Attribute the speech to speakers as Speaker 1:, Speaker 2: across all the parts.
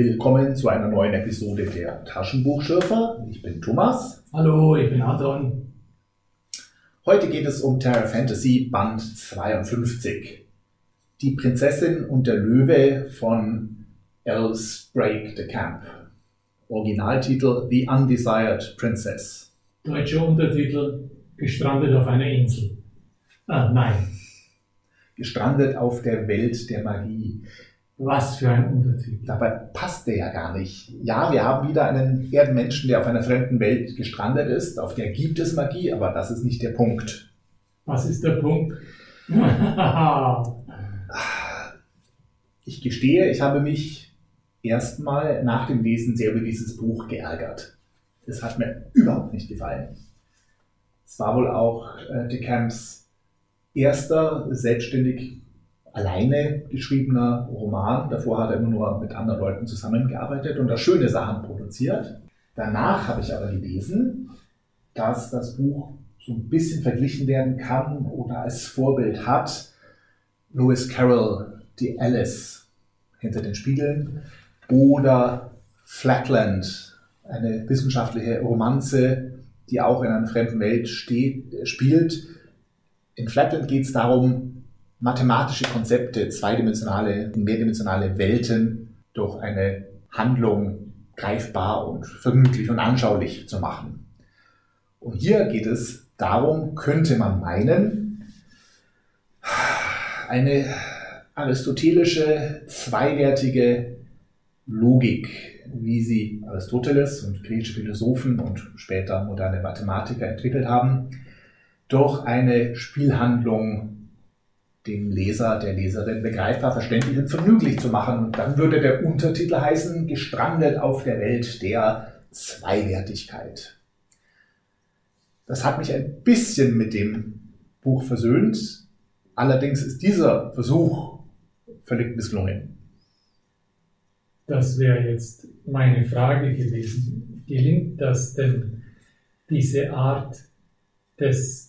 Speaker 1: Willkommen zu einer neuen Episode der Taschenbuchschürfer. Ich bin Thomas.
Speaker 2: Hallo, ich bin Anton.
Speaker 1: Heute geht es um Terra Fantasy Band 52. Die Prinzessin und der Löwe von Else Break the Camp. Originaltitel The Undesired Princess.
Speaker 2: Deutscher Untertitel Gestrandet auf einer Insel. Ah, nein.
Speaker 1: Gestrandet auf der Welt der Magie.
Speaker 2: Was für ein Untertitel.
Speaker 1: Dabei passt der ja gar nicht. Ja, wir haben wieder einen Erdenmenschen, der auf einer fremden Welt gestrandet ist. Auf der gibt es Magie, aber das ist nicht der Punkt.
Speaker 2: Was ist der Punkt?
Speaker 1: ich gestehe, ich habe mich erstmal nach dem Lesen sehr über dieses Buch geärgert. Es hat mir überhaupt nicht gefallen. Es war wohl auch äh, De Camps erster selbstständig alleine geschriebener Roman. Davor hat er immer nur mit anderen Leuten zusammengearbeitet und da schöne Sachen produziert. Danach habe ich aber gelesen, dass das Buch so ein bisschen verglichen werden kann oder als Vorbild hat Lewis Carroll, die Alice hinter den Spiegeln oder Flatland, eine wissenschaftliche Romanze, die auch in einer fremden Welt steht, spielt. In Flatland geht es darum, mathematische Konzepte, zweidimensionale, mehrdimensionale Welten durch eine Handlung greifbar und vergnüglich und anschaulich zu machen. Und hier geht es darum, könnte man meinen, eine aristotelische, zweiwertige Logik, wie sie Aristoteles und griechische Philosophen und später moderne Mathematiker entwickelt haben, durch eine Spielhandlung dem Leser, der Leserin begreifbar, verständlich und vergnüglich zu machen. Dann würde der Untertitel heißen, gestrandet auf der Welt der Zweiwertigkeit. Das hat mich ein bisschen mit dem Buch versöhnt. Allerdings ist dieser Versuch völlig misslungen.
Speaker 2: Das wäre jetzt meine Frage gewesen. Gelingt das denn, diese Art des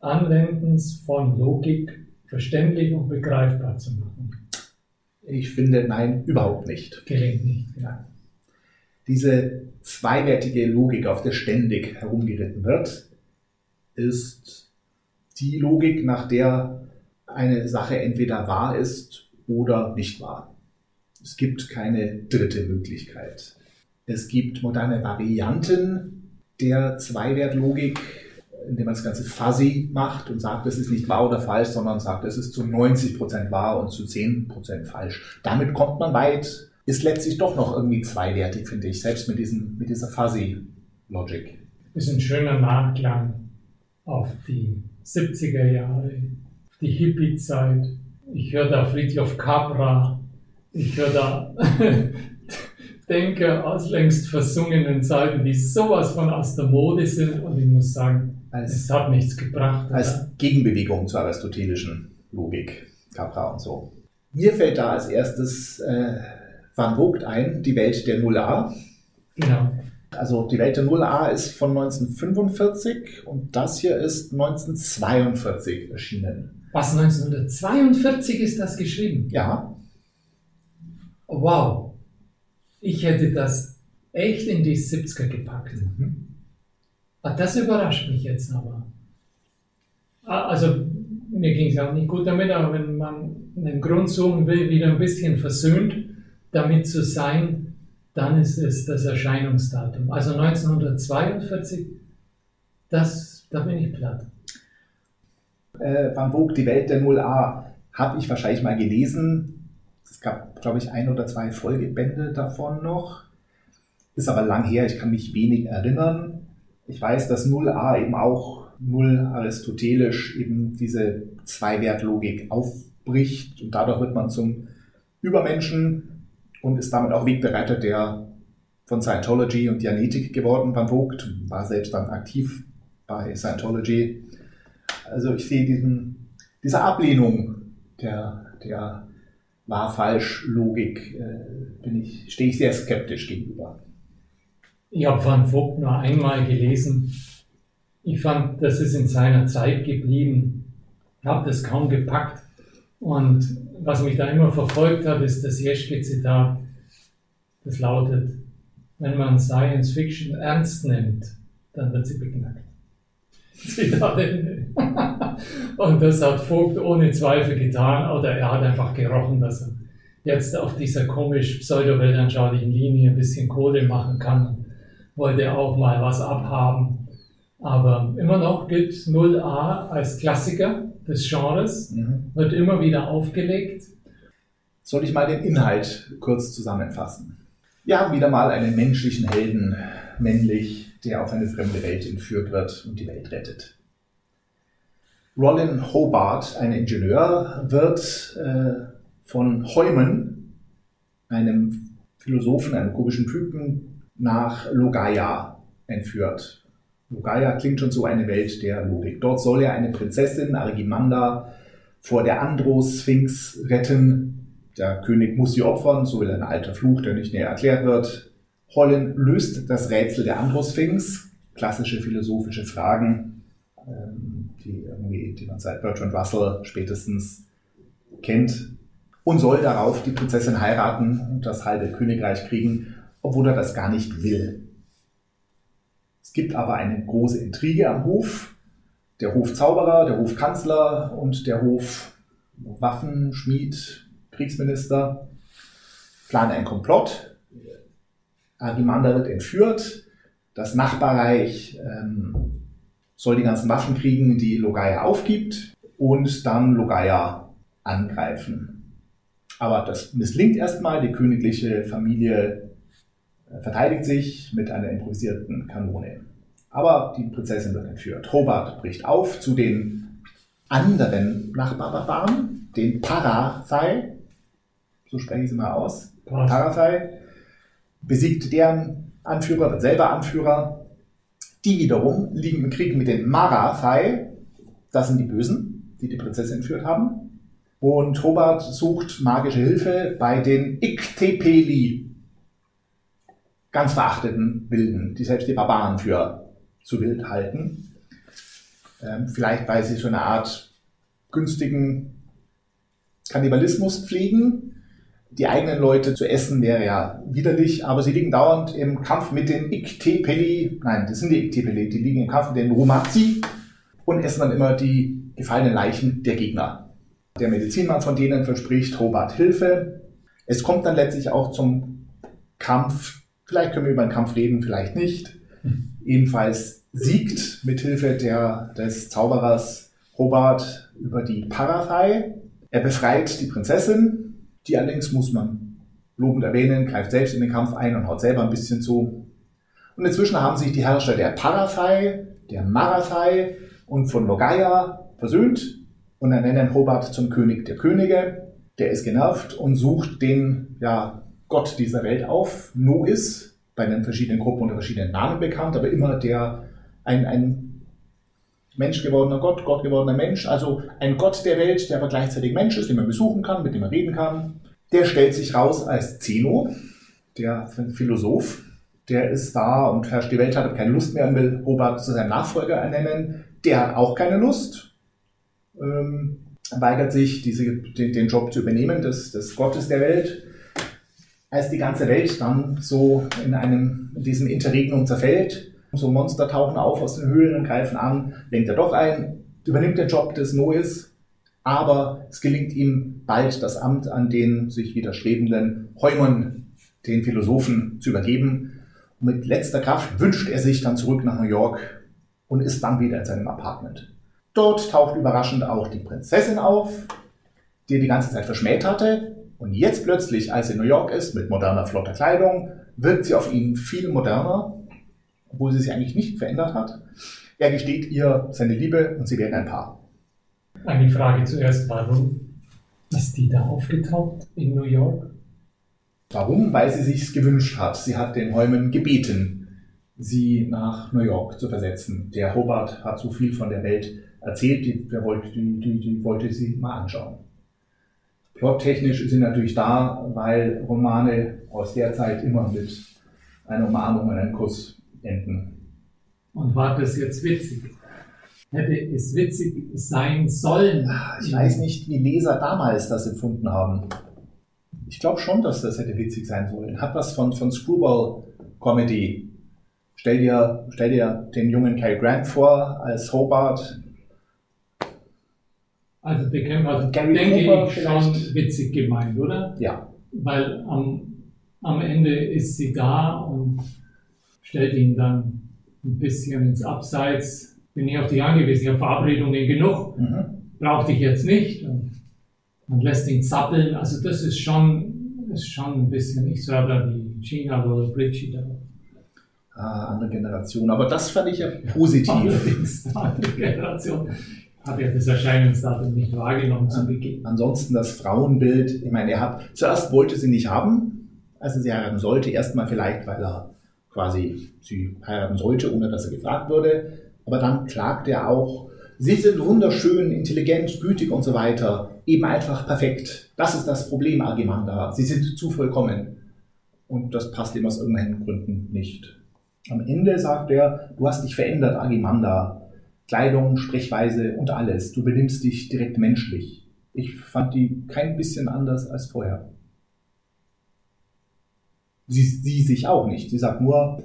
Speaker 2: Anwendens von Logik verständlich und begreifbar zu machen?
Speaker 1: Ich finde, nein, überhaupt nicht.
Speaker 2: Gelingt nicht.
Speaker 1: Ja. Diese zweiwertige Logik, auf der ständig herumgeritten wird, ist die Logik, nach der eine Sache entweder wahr ist oder nicht wahr. Es gibt keine dritte Möglichkeit. Es gibt moderne Varianten der Zweiwertlogik, indem man das Ganze fuzzy macht und sagt, es ist nicht wahr oder falsch, sondern sagt, es ist zu 90 Prozent wahr und zu 10% falsch. Damit kommt man weit, ist letztlich doch noch irgendwie zweiwertig, finde ich, selbst mit, diesen, mit dieser fuzzy Logic.
Speaker 2: Ist ein schöner Nachklang auf die 70er Jahre, die Hippie-Zeit. Ich höre da Friedhof Capra, ich höre da Denker aus längst versungenen Zeiten, die sowas von aus der Mode sind und ich muss sagen, als, es hat nichts gebracht.
Speaker 1: Als oder? Gegenbewegung zur aristotelischen Logik, Capra und so. Mir fällt da als erstes äh, Van Vogt ein, die Welt der 0a.
Speaker 2: Genau.
Speaker 1: Also die Welt der 0a ist von 1945 und das hier ist 1942 erschienen.
Speaker 2: Was, 1942 ist das geschrieben?
Speaker 1: Ja.
Speaker 2: Wow. Ich hätte das echt in die 70er gepackt. Mhm. Ah, das überrascht mich jetzt aber. Ah, also mir ging es auch nicht gut damit, aber wenn man einen Grund suchen will, wieder ein bisschen versöhnt damit zu sein, dann ist es das Erscheinungsdatum. Also 1942, das, da bin ich platt.
Speaker 1: Äh, Van Vogt, Die Welt der 0a, habe ich wahrscheinlich mal gelesen. Es gab, glaube ich, ein oder zwei Folgebände davon noch. Ist aber lang her, ich kann mich wenig erinnern. Ich weiß, dass 0a eben auch null aristotelisch eben diese Zweiwertlogik aufbricht und dadurch wird man zum Übermenschen und ist damit auch Wegbereiter der von Scientology und Dianetik geworden. Van Vogt war selbst dann aktiv bei Scientology. Also ich sehe diesen, diese Ablehnung der, der Wahr-Falsch-Logik, äh, ich, stehe ich sehr skeptisch gegenüber.
Speaker 2: Ich habe Van Vogt nur einmal gelesen. Ich fand, das ist in seiner Zeit geblieben. Ich habe das kaum gepackt. Und was mich da immer verfolgt hat, ist das Jeschke-Zitat. Das lautet, wenn man Science Fiction ernst nimmt, dann wird sie beknackt. Zitat Ende. Und das hat Vogt ohne Zweifel getan, oder er hat einfach gerochen, dass er jetzt auf dieser komisch pseudo-weltanschaulichen Linie ein bisschen Kohle machen kann. Wollte auch mal was abhaben. Aber immer noch gilt 0a als Klassiker des Genres, mhm. wird immer wieder aufgelegt.
Speaker 1: Soll ich mal den Inhalt kurz zusammenfassen? Wir haben wieder mal einen menschlichen Helden, männlich, der auf eine fremde Welt entführt wird und die Welt rettet. Rollin Hobart, ein Ingenieur, wird äh, von Heumann, einem Philosophen, einem komischen Typen, nach Logaya entführt. Logaya klingt schon so eine Welt der Logik. Dort soll er eine Prinzessin, Argimanda, vor der Andro-Sphinx retten. Der König muss sie opfern, so will ein alter Fluch, der nicht näher erklärt wird. Holland löst das Rätsel der Andro-Sphinx, klassische philosophische Fragen, ähm, die, die man seit Bertrand Russell spätestens kennt und soll darauf die Prinzessin heiraten und das halbe Königreich kriegen, obwohl er das gar nicht will. Es gibt aber eine große Intrige am Hof. Der Hofzauberer, der Hofkanzler und der Hofwaffenschmied, Kriegsminister planen einen Komplott. Arimander wird entführt. Das Nachbarreich ähm, soll die ganzen Waffen kriegen, die Logaya aufgibt und dann Logaya angreifen. Aber das misslingt erstmal. Die königliche Familie verteidigt sich mit einer improvisierten Kanone. Aber die Prinzessin wird entführt. Hobart bricht auf zu den anderen Nachbarbarbaren, den Parathai, so spreche ich sie mal aus, Parathai, besiegt deren Anführer, wird selber Anführer. Die wiederum liegen im Krieg mit den Marathai, das sind die Bösen, die die Prinzessin entführt haben. Und Hobart sucht magische Hilfe bei den Iktepeli, ganz verachteten Wilden, die selbst die Barbaren für zu wild halten. Ähm, vielleicht, weil sie so eine Art günstigen Kannibalismus pflegen. Die eigenen Leute zu essen wäre ja widerlich, aber sie liegen dauernd im Kampf mit den Iktepeli. Nein, das sind die Iktepeli, die liegen im Kampf mit den Rumazi und essen dann immer die gefallenen Leichen der Gegner. Der Medizinmann von denen verspricht Hobart Hilfe. Es kommt dann letztlich auch zum Kampf. Vielleicht können wir über einen Kampf reden, vielleicht nicht. Ebenfalls siegt mit Hilfe der, des Zauberers Hobart über die Parathai. Er befreit die Prinzessin, die allerdings muss man lobend erwähnen, greift selbst in den Kampf ein und haut selber ein bisschen zu. Und inzwischen haben sich die Herrscher der Parathai, der Marathai und von Logaya versöhnt und ernennen Hobart zum König der Könige. Der ist genervt und sucht den ja, Gott dieser Welt auf. Nois, bei den verschiedenen Gruppen unter verschiedenen Namen bekannt, aber immer der ein, ein Mensch gewordener Gott, Gott gewordener Mensch, also ein Gott der Welt, der aber gleichzeitig Mensch ist, den man besuchen kann, mit dem man reden kann. Der stellt sich raus als Zeno, der Philosoph. Der ist da und herrscht die Welt, hat keine Lust mehr und will Hobart zu seinem Nachfolger ernennen. Der hat auch keine Lust ähm, weigert sich, diese, den, den, Job zu übernehmen des, des Gottes der Welt. Als die ganze Welt dann so in, einem, in diesem Interregnum zerfällt, so Monster tauchen auf aus den Höhlen und greifen an, lenkt er doch ein, übernimmt den Job des Noes, aber es gelingt ihm bald das Amt an den sich widerstrebenden Heumon, den Philosophen, zu übergeben. Und mit letzter Kraft wünscht er sich dann zurück nach New York und ist dann wieder in seinem Apartment. Dort taucht überraschend auch die Prinzessin auf, die er die ganze Zeit verschmäht hatte. Und jetzt plötzlich, als sie in New York ist, mit moderner, flotter Kleidung, wirkt sie auf ihn viel moderner, obwohl sie sich eigentlich nicht verändert hat. Er gesteht ihr seine Liebe und sie werden ein Paar.
Speaker 2: Eine Frage zuerst, warum ist die da aufgetaucht in New York?
Speaker 1: Warum? Weil sie sich gewünscht hat. Sie hat den Heumen gebeten, sie nach New York zu versetzen. Der Hobart hat so viel von der Welt erzählt, die, die, die, die wollte sie mal anschauen. Plottechnisch sie natürlich da, weil Romane aus der Zeit immer mit einer Umarmung und einem Kuss enden.
Speaker 2: Und war das jetzt witzig? Hätte es witzig sein sollen?
Speaker 1: Ich weiß nicht, wie Leser damals das empfunden haben. Ich glaube schon, dass das hätte witzig sein sollen. Hat was von, von Screwball-Comedy. Stell dir, stell dir den jungen Cary Grant vor als Hobart.
Speaker 2: Also der Camp hat,
Speaker 1: Gary
Speaker 2: denke
Speaker 1: Cooper
Speaker 2: ich, schon
Speaker 1: vielleicht.
Speaker 2: witzig gemeint, oder?
Speaker 1: Ja,
Speaker 2: Weil am, am Ende ist sie da und stellt ihn dann ein bisschen ins Abseits. Bin ich auf dich angewiesen, ich habe Verabredungen genug,
Speaker 1: mhm.
Speaker 2: brauchte ich jetzt nicht. Und man lässt ihn zappeln. Also das ist schon, ist schon ein bisschen nicht so aber wie China oder Bridgie da.
Speaker 1: ah, andere Generation. Aber das fand ich ja positiv.
Speaker 2: Andere Generation hat ja das Erscheinungsdatum nicht wahrgenommen zu Beginn.
Speaker 1: Ansonsten das Frauenbild, ich meine, er hat, zuerst wollte sie nicht haben, als er sie heiraten sollte, erstmal vielleicht, weil er quasi sie heiraten sollte, ohne dass er gefragt wurde, aber dann klagte er auch, sie sind wunderschön, intelligent, gütig und so weiter, eben einfach perfekt. Das ist das Problem, Agimanda, sie sind zu vollkommen. Und das passt ihm aus irgendwelchen Gründen nicht. Am Ende sagt er, du hast dich verändert, Agimanda. Kleidung, Sprechweise und alles. Du benimmst dich direkt menschlich. Ich fand die kein bisschen anders als vorher. Sie, sie sich auch nicht. Sie sagt nur,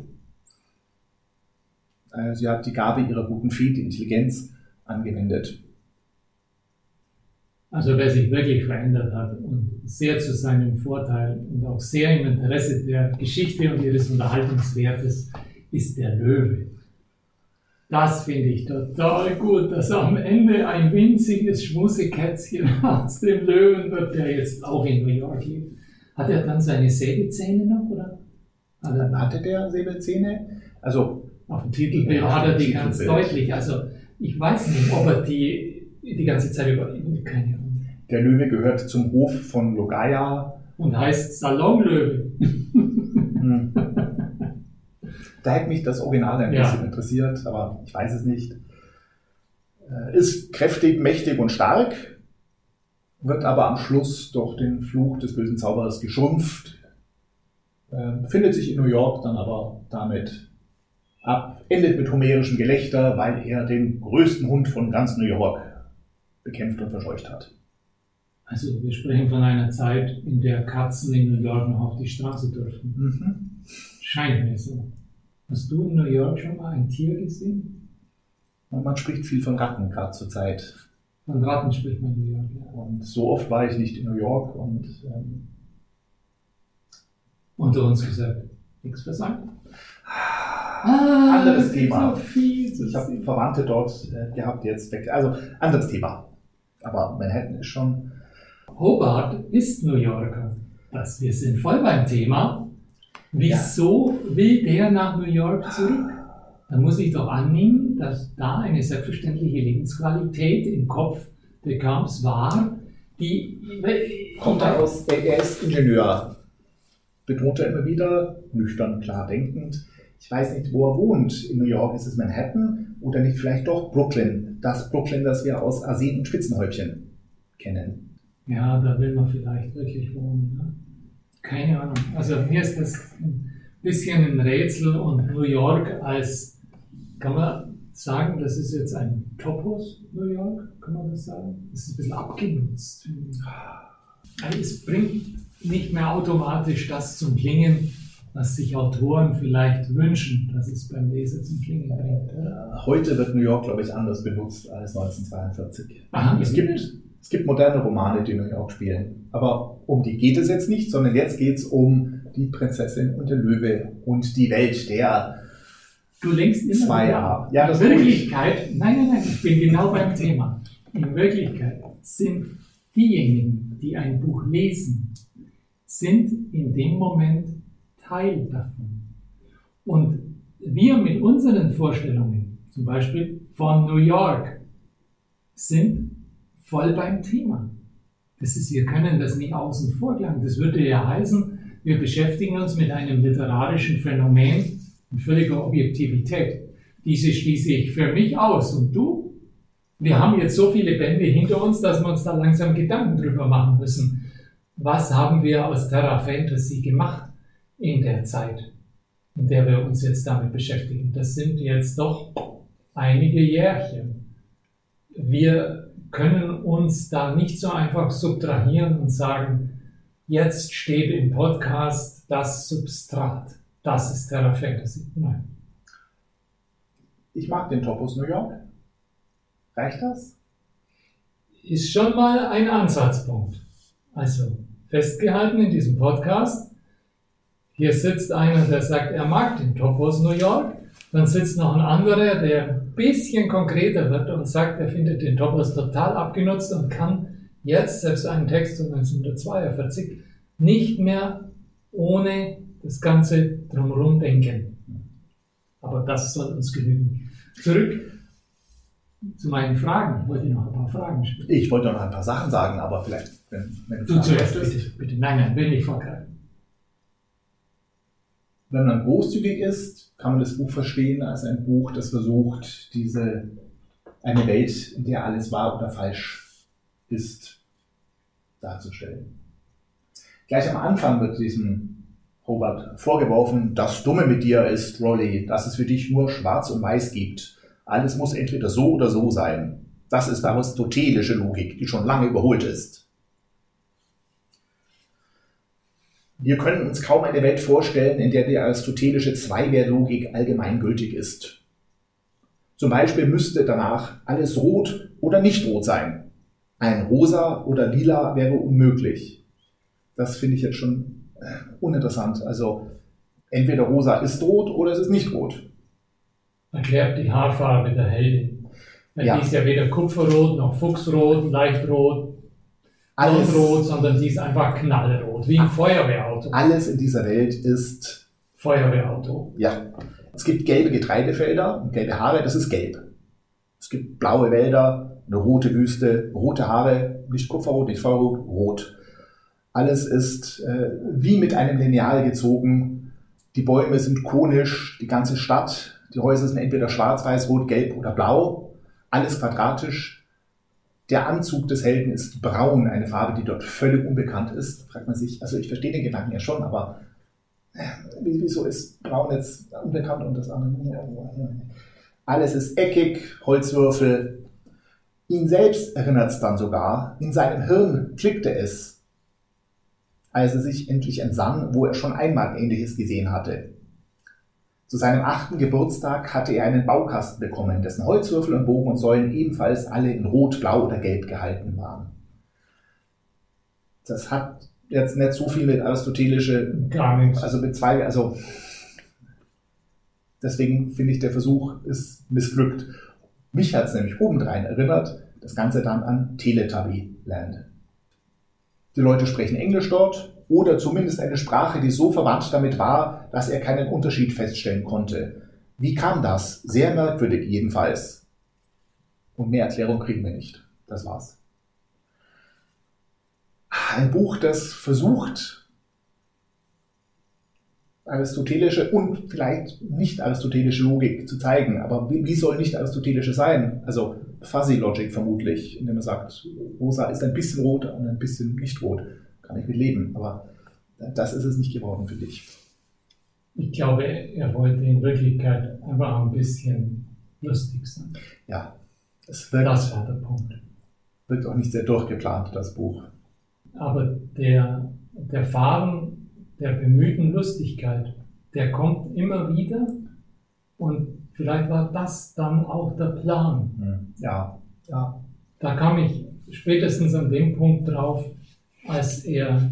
Speaker 1: äh, sie hat die Gabe ihrer guten Fee, die Intelligenz, angewendet.
Speaker 2: Also wer sich wirklich verändert hat und sehr zu seinem Vorteil und auch sehr im Interesse der Geschichte und ihres Unterhaltungswertes ist der Löwe. Das finde ich total gut, dass am Ende ein winziges Schmusekätzchen aus dem Löwen wird, der jetzt auch in New York lebt. Hat er dann seine Säbelzähne noch, oder? Hat er
Speaker 1: Hatte der Säbelzähne? Also,
Speaker 2: auf dem Titelbild
Speaker 1: Ja,
Speaker 2: hat er die ganz
Speaker 1: Titelbild.
Speaker 2: deutlich. Also ich weiß nicht, ob er die die ganze Zeit über. Keine Ahnung.
Speaker 1: der Löwe gehört zum Hof von Logaya.
Speaker 2: Und heißt Salonlöwe.
Speaker 1: Hm. Da hätte mich das Original ein
Speaker 2: Ja.
Speaker 1: bisschen interessiert, aber ich weiß es nicht. Äh, Ist kräftig, mächtig und stark, wird aber am Schluss durch den Fluch des bösen Zauberers geschrumpft, äh, befindet sich in New York dann aber damit ab, endet mit homerischem Gelächter, weil er den größten Hund von ganz New York bekämpft und verscheucht hat.
Speaker 2: Also wir sprechen von einer Zeit, in der Katzen in New York noch auf die Straße durften.
Speaker 1: Mhm.
Speaker 2: Scheint mir so. Hast du in New York schon mal ein Tier gesehen?
Speaker 1: Man spricht viel von Ratten gerade zur Zeit.
Speaker 2: Von Ratten spricht man in New York. Ja.
Speaker 1: Und so oft war ich nicht in New York und ähm,
Speaker 2: Unter uns gesagt, nichts versank.
Speaker 1: Anderes
Speaker 2: es gibt
Speaker 1: Thema.
Speaker 2: So zu
Speaker 1: ich habe. Verwandte dort äh, gehabt, jetzt weg. Also anderes Thema. Aber Manhattan ist schon.
Speaker 2: Hobart ist New Yorker. Das, wir sind voll beim Thema. Wieso will der nach New York zurück? Dann muss ich doch annehmen, dass da eine selbstverständliche Lebensqualität im Kopf der Camps war, die
Speaker 1: Kommt er aus, er, er ist Ingenieur. Betont er immer wieder, nüchtern, klar denkend. Ich weiß nicht, wo er wohnt. In New York ist es Manhattan oder nicht vielleicht doch Brooklyn. Das Brooklyn, das wir aus Arsen und Spitzenhäubchen kennen.
Speaker 2: Ja, da will man vielleicht wirklich wohnen. Ne? Keine Ahnung. Also mir ist das ein bisschen ein Rätsel und New York als, kann man sagen, das ist jetzt ein Topos New York, kann man das sagen? Das ist ein bisschen abgenutzt. Also es bringt nicht mehr automatisch das zum Klingen, was sich Autoren vielleicht wünschen, dass es beim Leser zum Klingen bringt.
Speaker 1: Heute wird New York, glaube ich, anders benutzt als 1942.
Speaker 2: Aha,
Speaker 1: Es gibt, es gibt moderne Romane, die New York spielen. Aber um die geht es jetzt nicht, sondern jetzt geht es um die Prinzessin und der Löwe und die Welt der
Speaker 2: Du lenkst immer
Speaker 1: zwei Jahre. Ja, das
Speaker 2: In. Wirklichkeit, nein, nein, nein, ich bin genau beim Thema. In Wirklichkeit sind diejenigen, die ein Buch lesen, sind in dem Moment Teil davon. Und wir mit unseren Vorstellungen, zum Beispiel von New York, sind voll beim Thema. Das ist, wir können das nicht außen vor klagen. Das würde ja heißen, wir beschäftigen uns mit einem literarischen Phänomen in völliger Objektivität. Diese schließe ich für mich aus. Und du? Wir haben jetzt so viele Bände hinter uns, dass wir uns da langsam Gedanken drüber machen müssen. Was haben wir aus Terra Fantasy gemacht in der Zeit, in der wir uns jetzt damit beschäftigen? Das sind jetzt doch einige Jährchen. Wir können uns da nicht so einfach subtrahieren und sagen, jetzt steht im Podcast das Substrat. Das ist Terra Fantasy. Nein.
Speaker 1: Ich mag den Topos New York. Reicht das?
Speaker 2: Ist schon mal ein Ansatzpunkt. Also festgehalten in diesem Podcast. Hier sitzt einer, der sagt, er mag den Topos New York. Dann sitzt noch ein anderer, der bisschen konkreter wird und sagt, er findet den Topos total abgenutzt und kann jetzt selbst einen Text von 1942 nicht mehr ohne das Ganze drumherum denken. Aber das soll uns genügen. Zurück zu meinen Fragen. Ich wollte noch ein paar Fragen stellen.
Speaker 1: Ich wollte noch ein paar Sachen sagen, aber vielleicht, wenn, wenn
Speaker 2: Du zuerst, bitte, bitte. Nein, nein, will nicht vorgreifen.
Speaker 1: Wenn man großzügig ist, kann man das Buch verstehen als ein Buch, das versucht, diese eine Welt, in der alles wahr oder falsch ist, darzustellen. Gleich am Anfang wird diesem Robert vorgeworfen, das Dumme mit dir ist, Rolly, dass es für dich nur Schwarz und Weiß gibt. Alles muss entweder so oder so sein. Das ist aristotelische Logik, die schon lange überholt ist. Wir können uns kaum eine Welt vorstellen, in der die aristotelische Zweiwertlogik allgemeingültig ist. Zum Beispiel müsste danach alles rot oder nicht rot sein. Ein rosa oder lila wäre unmöglich. Das finde ich jetzt schon äh, uninteressant. Also entweder rosa ist rot oder es ist nicht rot.
Speaker 2: Erklärt die Haarfarbe der Heldin. Weil
Speaker 1: Ja.
Speaker 2: Die ist ja weder kupferrot noch fuchsrot, leicht-rot,
Speaker 1: Alles,
Speaker 2: rot, sondern die ist einfach knallrot, wie ein Feuerwehrauto.
Speaker 1: alles in dieser Welt ist,
Speaker 2: Feuerwehrauto.
Speaker 1: ja, es gibt gelbe Getreidefelder und gelbe Haare, das ist gelb. Es gibt blaue Wälder, eine rote Wüste, rote Haare, nicht Kupferrot, nicht Feuerrot, rot. Alles ist äh, wie mit einem Lineal gezogen. Die Bäume sind konisch, die ganze Stadt, die Häuser sind entweder schwarz, weiß, rot, gelb oder blau. Alles quadratisch. Der Anzug des Helden ist braun, eine Farbe, die dort völlig unbekannt ist. Fragt man sich, also ich verstehe den Gedanken ja schon, aber äh, wie- wieso ist braun jetzt unbekannt und das andere? Alles ist eckig, Holzwürfel. Ihn selbst erinnert es dann sogar. In seinem Hirn klickte es, als er sich endlich entsann, wo er schon einmal Ähnliches gesehen hatte. Zu seinem achten Geburtstag hatte er einen Baukasten bekommen, dessen Holzwürfel und Bogen und Säulen ebenfalls alle in Rot, Blau oder Gelb gehalten waren. Das hat jetzt nicht so viel mit aristotelische
Speaker 2: Gar nichts.
Speaker 1: also mit zwei, also deswegen finde ich, der Versuch ist missglückt. Mich hat es nämlich obendrein erinnert, das Ganze dann an Teletubby-Land. Die Leute sprechen Englisch dort oder zumindest eine Sprache, die so verwandt damit war, dass er keinen Unterschied feststellen konnte. Wie kam das? Sehr merkwürdig jedenfalls. Und mehr Erklärung kriegen wir nicht. Das war's. Ein Buch, das versucht, aristotelische und vielleicht nicht aristotelische Logik zu zeigen. Aber wie, soll nicht aristotelische sein? Also Fuzzy Logic vermutlich, indem man sagt, rosa ist ein bisschen rot und ein bisschen nicht rot. Kann ich mit leben. Aber das ist es nicht geworden, finde ich.
Speaker 2: Ich glaube, er wollte in Wirklichkeit einfach ein bisschen lustig sein.
Speaker 1: Ja, es wirkt,
Speaker 2: Das war der Punkt.
Speaker 1: wirkt auch nicht sehr durchgeplant, das Buch.
Speaker 2: Aber der, der Faden der bemühten Lustigkeit, der kommt immer wieder und vielleicht war das dann auch der Plan.
Speaker 1: Hm. Ja, ja.
Speaker 2: Da kam ich spätestens an dem Punkt drauf, als er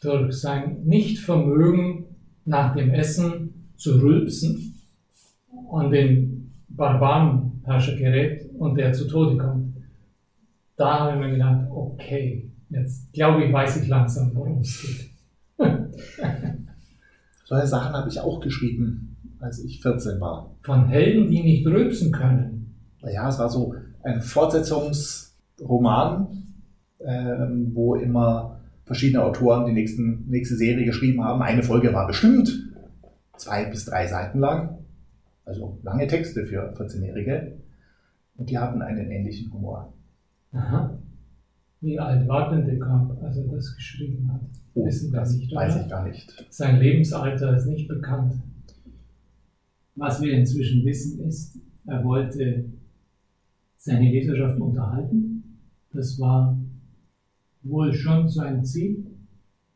Speaker 2: durch sein Nichtvermögen nach dem Essen zu rülpsen an den Barbarenherrscher gerät und der zu Tode kommt. Da habe ich mir gedacht, okay, jetzt glaube ich, weiß ich langsam, worum es geht.
Speaker 1: Solche Sachen habe ich auch geschrieben, als ich 14 war.
Speaker 2: Von Helden, die nicht rülpsen können.
Speaker 1: Naja, es war so ein Fortsetzungsroman, ähm, wo immer verschiedene Autoren die nächsten, nächste Serie geschrieben haben. Eine Folge war bestimmt zwei bis drei Seiten lang. Also lange Texte für 14-Jährige. Und die hatten einen ähnlichen Humor.
Speaker 2: Aha. Wie alt war denn Kamp, als er das geschrieben hat?
Speaker 1: Oh,
Speaker 2: Wissen
Speaker 1: das
Speaker 2: nicht,
Speaker 1: weiß
Speaker 2: oder?
Speaker 1: ich gar nicht.
Speaker 2: Sein Lebensalter ist nicht bekannt. Was wir inzwischen wissen ist, er wollte seine Leserschaft unterhalten. Das war wohl schon sein Ziel.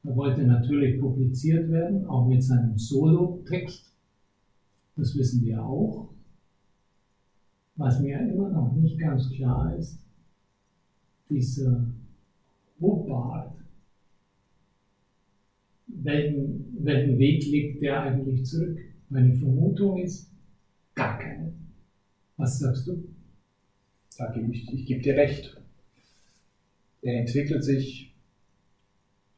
Speaker 2: Er wollte natürlich publiziert werden, auch mit seinem Solo-Text. Das wissen wir auch. Was mir immer noch nicht ganz klar ist, dieser Hubbard, welchen, welchen Weg legt der eigentlich zurück? Meine Vermutung ist, gar keinen. Was sagst du?
Speaker 1: Da gebe ich, ich gebe dir recht. Er entwickelt sich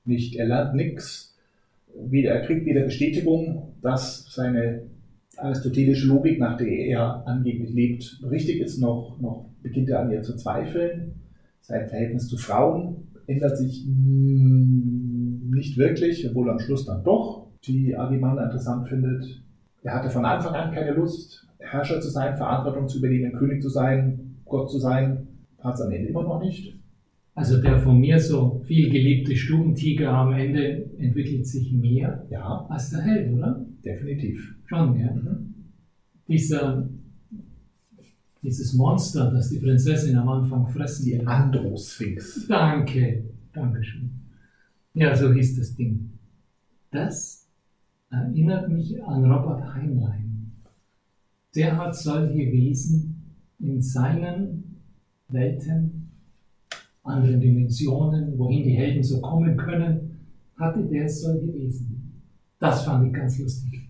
Speaker 1: nicht, er lernt nichts. Er kriegt wieder Bestätigung, dass seine aristotelische Logik, nach der er angeblich lebt, richtig ist, noch, noch beginnt er an ihr zu zweifeln. Sein Verhältnis zu Frauen ändert sich nicht wirklich, obwohl er am Schluss dann doch die Agimann interessant findet. Er hatte von Anfang an keine Lust, Herrscher zu sein, Verantwortung zu übernehmen, König zu sein, Gott zu sein. Hat es am Ende immer noch nicht.
Speaker 2: Also der von mir so viel geliebte Stubentiger am Ende entwickelt sich mehr
Speaker 1: ja.
Speaker 2: als der Held, oder?
Speaker 1: Definitiv.
Speaker 2: Schon, ja. Mhm. Dieser, dieses Monster, das die Prinzessin am Anfang fressen
Speaker 1: Die Androsphinx.
Speaker 2: Danke, danke schön. Ja, so hieß das Ding. Das erinnert mich an Robert Heinlein. Der hat solche Wesen in seinen Welten anderen Dimensionen, wohin die Helden so kommen können, hatte der solche Wesen. Das fand ich ganz lustig.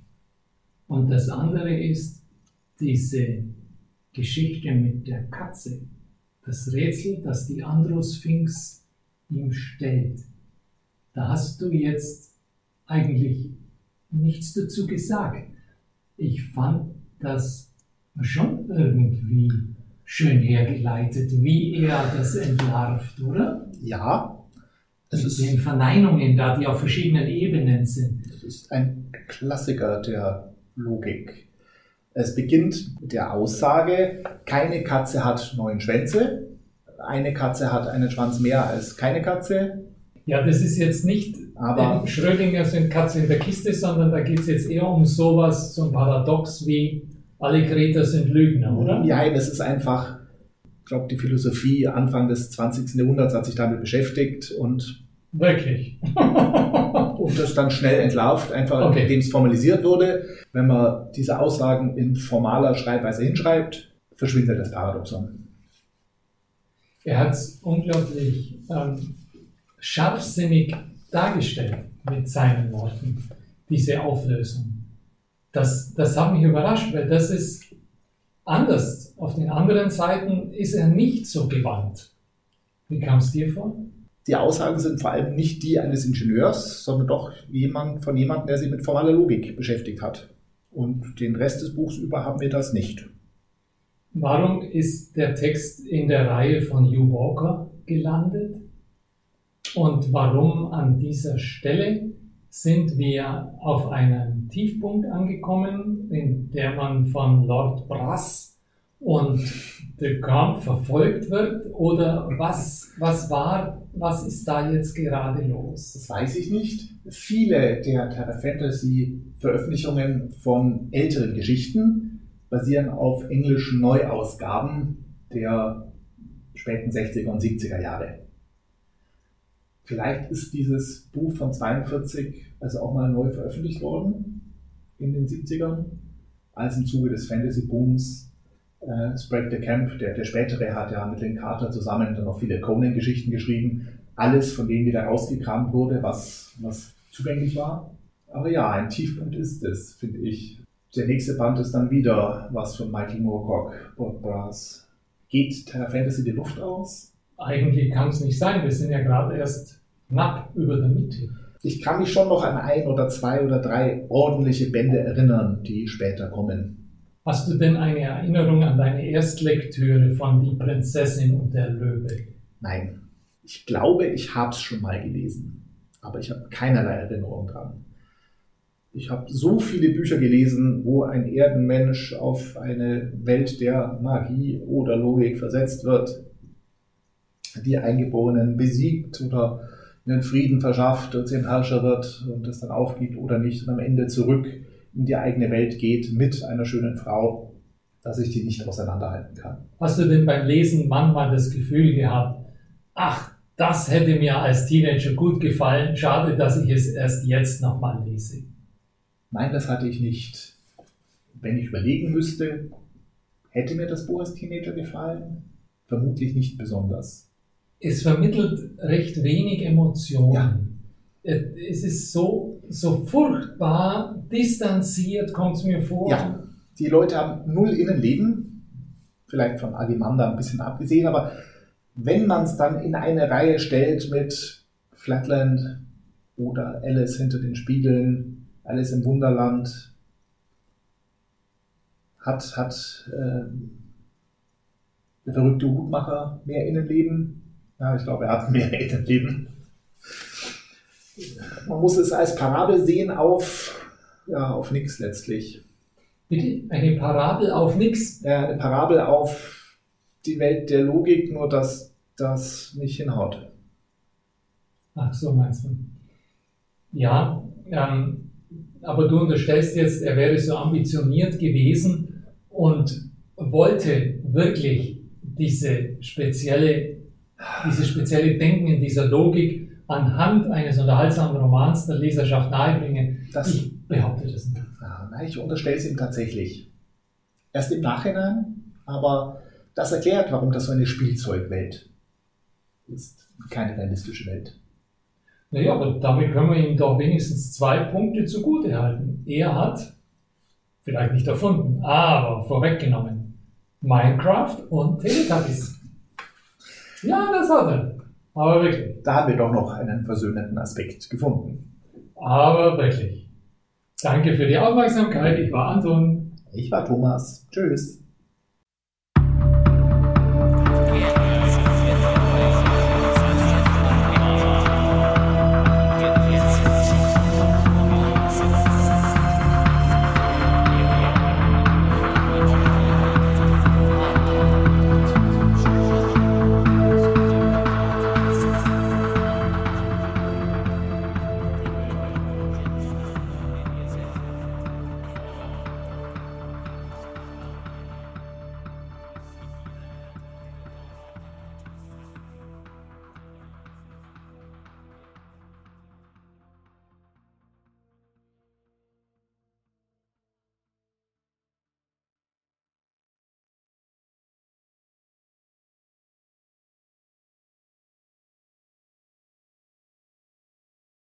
Speaker 2: Und das andere ist diese Geschichte mit der Katze. Das Rätsel, das die Androsphinx ihm stellt. Da hast du jetzt eigentlich nichts dazu gesagt. Ich fand das schon irgendwie schön hergeleitet, wie er das entlarvt, oder?
Speaker 1: Ja.
Speaker 2: Das Mit ist, den Verneinungen da, die auf verschiedenen Ebenen sind.
Speaker 1: Das ist ein Klassiker der Logik. Es beginnt mit der Aussage, keine Katze hat neun Schwänze, eine Katze hat einen Schwanz mehr als keine Katze.
Speaker 2: Ja, das ist jetzt nicht aber Schrödinger sind Katze in der Kiste, sondern da geht es jetzt eher um sowas, so ein Paradox wie alle Kreter sind Lügner, oder?
Speaker 1: Ja, das ist einfach, ich glaube, die Philosophie Anfang des 20. Jahrhunderts hat sich damit beschäftigt und.
Speaker 2: Wirklich.
Speaker 1: und das dann schnell entlarvt, einfach okay. indem es formalisiert wurde. Wenn man diese Aussagen in formaler Schreibweise hinschreibt, verschwindet das Paradoxon.
Speaker 2: Er hat es unglaublich ähm, scharfsinnig dargestellt mit seinen Worten, diese Auflösung das, das hat mich überrascht, weil das ist anders. Auf den anderen Seiten ist er nicht so gewandt. Wie kam es dir vor?
Speaker 1: Die Aussagen sind vor allem nicht die eines Ingenieurs, sondern doch jemand, von jemandem, der sich mit formaler Logik beschäftigt hat. Und den Rest des Buchs über haben wir das nicht.
Speaker 2: Warum ist der Text in der Reihe von Hugh Walker gelandet? Und warum an dieser Stelle? sind wir auf einem Tiefpunkt angekommen, in der man von Lord Brass und de Camp verfolgt wird? Oder was, was war, was ist da jetzt gerade los?
Speaker 1: Das weiß ich nicht. Viele der Terra Fantasy Veröffentlichungen von älteren Geschichten basieren auf englischen Neuausgaben der späten 60er und 70er Jahre. Vielleicht ist dieses Buch von 42 also auch mal neu veröffentlicht worden in den 70ern, als im Zuge des Fantasy-Booms äh, Sprague the Camp, der, der spätere, hat ja mit Lynn Carter zusammen dann noch viele Conan-Geschichten geschrieben. Alles von denen wieder rausgekramt wurde, was, was zugänglich war. Aber ja, ein Tiefpunkt ist es, finde ich. Der nächste Band ist dann wieder was von Michael Moorcock, Bob Brass. Geht Terra Fantasy die Luft aus?
Speaker 2: Eigentlich kann es nicht sein. Wir sind ja gerade erst knapp über der Mitte.
Speaker 1: Ich kann mich schon noch an ein oder zwei oder drei ordentliche Bände erinnern, die später kommen.
Speaker 2: Hast du denn eine Erinnerung an deine Erstlektüre von Die Prinzessin und der Löwe?
Speaker 1: Nein. Ich glaube, ich habe es schon mal gelesen, aber ich habe keinerlei Erinnerung dran. Ich habe so viele Bücher gelesen, wo ein Erdenmensch auf eine Welt der Magie oder Logik versetzt wird, die Eingeborenen besiegt oder einen Frieden verschafft und zum Herrscher wird und es dann aufgibt oder nicht und am Ende zurück in die eigene Welt geht mit einer schönen Frau, dass ich die nicht auseinanderhalten kann.
Speaker 2: Hast du denn beim Lesen manchmal das Gefühl gehabt, ach, das hätte mir als Teenager gut gefallen. Schade, dass ich es erst jetzt nochmal lese.
Speaker 1: Nein, das hatte ich nicht. Wenn ich überlegen müsste, hätte mir das Buch als Teenager gefallen? Vermutlich nicht besonders.
Speaker 2: Es vermittelt recht wenig Emotionen. Es ist so, so furchtbar distanziert, kommt es mir vor.
Speaker 1: Ja, die Leute haben null Innenleben, vielleicht von Alimanda ein bisschen abgesehen, aber wenn man es dann in eine Reihe stellt mit Flatland oder Alice hinter den Spiegeln, Alice im Wunderland, hat, hat äh, der verrückte Hutmacher mehr Innenleben? Ja, ich glaube, er hat mehr Innenleben. Man muss es als Parabel sehen auf, ja, auf nichts letztlich.
Speaker 2: Bitte? Eine Parabel auf nichts?
Speaker 1: Ja, eine Parabel auf die Welt der Logik, nur dass das nicht hinhaut.
Speaker 2: Ach, so meinst du. Ja, ähm, aber du unterstellst jetzt, er wäre so ambitioniert gewesen und wollte wirklich diese spezielle, diese spezielle Denken in dieser Logik anhand eines unterhaltsamen Romans der Leserschaft nahebringen.
Speaker 1: Das,
Speaker 2: ich behaupte das nicht.
Speaker 1: Nein, ich unterstelle es ihm tatsächlich. Erst im Nachhinein, aber das erklärt, warum das so eine Spielzeugwelt ist. Keine realistische Welt.
Speaker 2: Naja, aber damit können wir ihm doch wenigstens zwei Punkte zugute halten. Er hat, vielleicht nicht erfunden, aber vorweggenommen, Minecraft und Teletubbies. Ja, das hat er. Aber wirklich.
Speaker 1: Da haben wir doch noch einen versöhnenden Aspekt gefunden.
Speaker 2: Aber wirklich. Danke für die Aufmerksamkeit. Ich war Anton.
Speaker 1: Ich war Thomas. Tschüss.